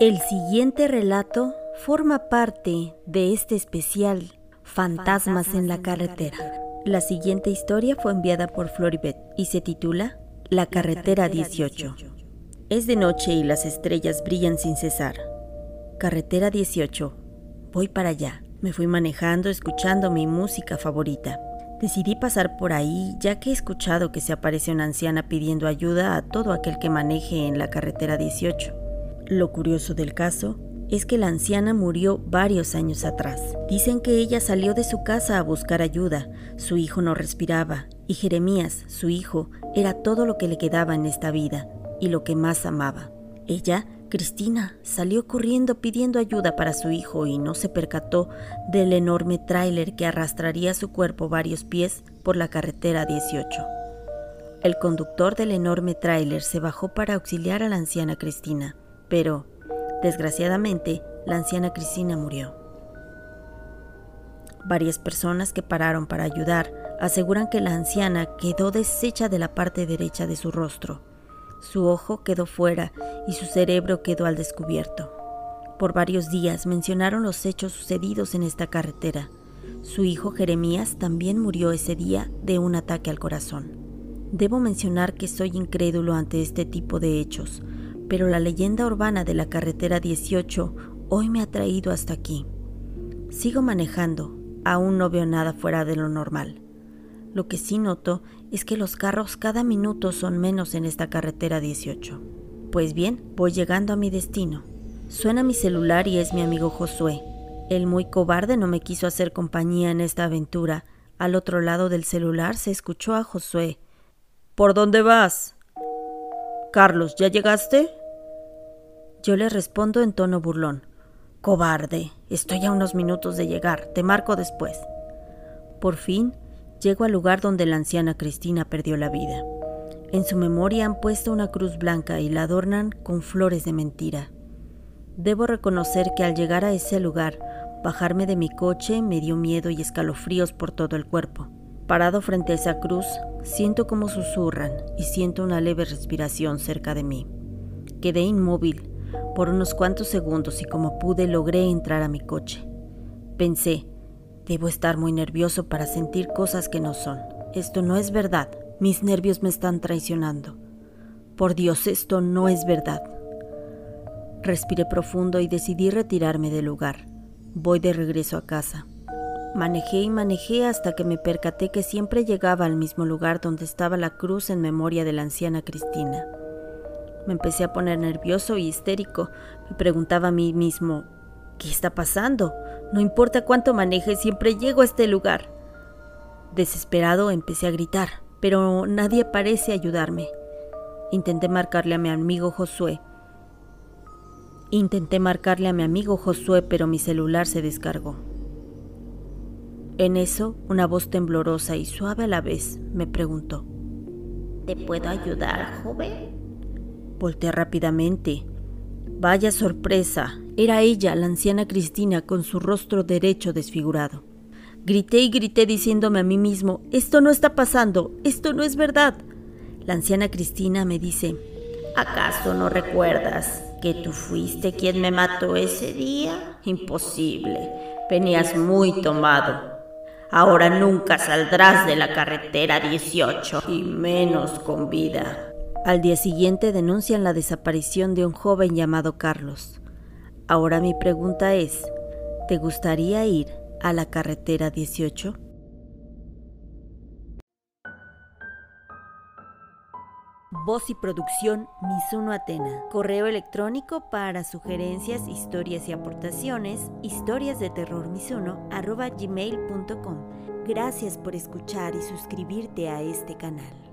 El siguiente relato forma parte de este especial Fantasmas en la carretera. La siguiente historia fue enviada por Floribet y se titula La carretera 18. Es de noche y las estrellas brillan sin cesar. Carretera 18. Voy para allá. Me fui manejando escuchando mi música favorita. Decidí pasar por ahí ya que he escuchado que se aparece una anciana pidiendo ayuda a todo aquel que maneje en la carretera 18. Lo curioso del caso es que la anciana murió varios años atrás. Dicen que ella salió de su casa a buscar ayuda, su hijo no respiraba, y Jeremías, su hijo, era todo lo que le quedaba en esta vida y lo que más amaba. Ella Cristina salió corriendo pidiendo ayuda para su hijo y no se percató del enorme tráiler que arrastraría su cuerpo varios pies por la carretera 18. El conductor del enorme tráiler se bajó para auxiliar a la anciana Cristina, pero, desgraciadamente, la anciana Cristina murió. Varias personas que pararon para ayudar aseguran que la anciana quedó deshecha de la parte derecha de su rostro su ojo quedó fuera y su cerebro quedó al descubierto. Por varios días mencionaron los hechos sucedidos en esta carretera. Su hijo Jeremías también murió ese día de un ataque al corazón. Debo mencionar que soy incrédulo ante este tipo de hechos, pero la leyenda urbana de la carretera 18 hoy me ha traído hasta aquí. Sigo manejando, aún no veo nada fuera de lo normal. Lo que sí noto es que los carros cada minuto son menos en esta carretera 18. Pues bien, voy llegando a mi destino. Suena mi celular y es mi amigo Josué. El muy cobarde no me quiso hacer compañía en esta aventura. Al otro lado del celular se escuchó a Josué. ¿Por dónde vas? Carlos, ¿ya llegaste? Yo le respondo en tono burlón. Cobarde, estoy a unos minutos de llegar, te marco después. Por fin llego al lugar donde la anciana Cristina perdió la vida. En su memoria han puesto una cruz blanca y la adornan con flores de mentira. Debo reconocer que al llegar a ese lugar, bajarme de mi coche me dio miedo y escalofríos por todo el cuerpo. Parado frente a esa cruz, siento como susurran y siento una leve respiración cerca de mí. Quedé inmóvil por unos cuantos segundos y como pude logré entrar a mi coche. Pensé, Debo estar muy nervioso para sentir cosas que no son. Esto no es verdad. Mis nervios me están traicionando. Por Dios, esto no es verdad. Respiré profundo y decidí retirarme del lugar. Voy de regreso a casa. Manejé y manejé hasta que me percaté que siempre llegaba al mismo lugar donde estaba la cruz en memoria de la anciana Cristina. Me empecé a poner nervioso y histérico. Me preguntaba a mí mismo, ¿qué está pasando? No importa cuánto maneje, siempre llego a este lugar. Desesperado empecé a gritar, pero nadie parece ayudarme. Intenté marcarle a mi amigo Josué. Intenté marcarle a mi amigo Josué, pero mi celular se descargó. En eso, una voz temblorosa y suave a la vez me preguntó. ¿Te puedo ayudar, joven? Volté rápidamente. Vaya sorpresa, era ella, la anciana Cristina, con su rostro derecho desfigurado. Grité y grité diciéndome a mí mismo, esto no está pasando, esto no es verdad. La anciana Cristina me dice, ¿acaso no recuerdas que tú fuiste quien me mató ese día? Imposible, venías muy tomado. Ahora nunca saldrás de la carretera 18 y menos con vida. Al día siguiente denuncian la desaparición de un joven llamado Carlos. Ahora mi pregunta es, ¿te gustaría ir a la carretera 18? Voz y producción Misuno Atena. Correo electrónico para sugerencias, historias y aportaciones, historias de terror gmail.com. Gracias por escuchar y suscribirte a este canal.